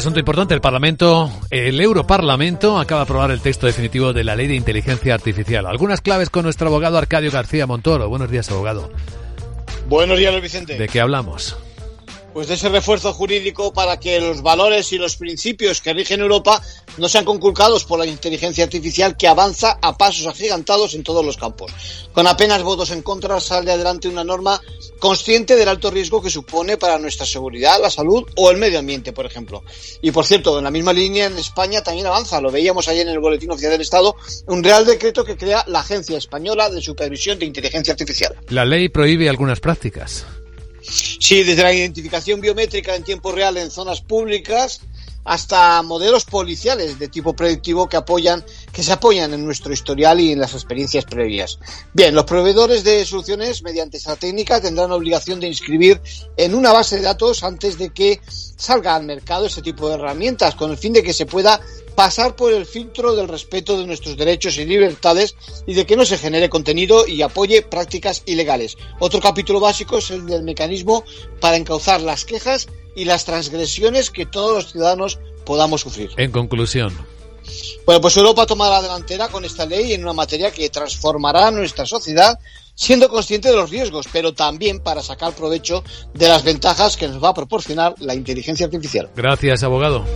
Asunto importante, el Parlamento, el Europarlamento acaba de aprobar el texto definitivo de la Ley de Inteligencia Artificial. Algunas claves con nuestro abogado Arcadio García Montoro. Buenos días, abogado. Buenos días, Vicente. ¿De qué hablamos? Pues de ese refuerzo jurídico para que los valores y los principios que rigen Europa no sean conculcados por la inteligencia artificial que avanza a pasos agigantados en todos los campos. Con apenas votos en contra sale adelante una norma consciente del alto riesgo que supone para nuestra seguridad, la salud o el medio ambiente, por ejemplo. Y por cierto, en la misma línea en España también avanza, lo veíamos ayer en el Boletín Oficial del Estado, un real decreto que crea la Agencia Española de Supervisión de Inteligencia Artificial. La ley prohíbe algunas prácticas. Sí, desde la identificación biométrica en tiempo real en zonas públicas hasta modelos policiales de tipo predictivo que apoyan, que se apoyan en nuestro historial y en las experiencias previas. Bien, los proveedores de soluciones mediante esta técnica tendrán obligación de inscribir en una base de datos antes de que salga al mercado este tipo de herramientas, con el fin de que se pueda pasar por el filtro del respeto de nuestros derechos y libertades y de que no se genere contenido y apoye prácticas ilegales. Otro capítulo básico es el del mecanismo para encauzar las quejas y las transgresiones que todos los ciudadanos podamos sufrir. En conclusión. Bueno, pues Europa toma la delantera con esta ley en una materia que transformará nuestra sociedad siendo consciente de los riesgos, pero también para sacar provecho de las ventajas que nos va a proporcionar la inteligencia artificial. Gracias, abogado.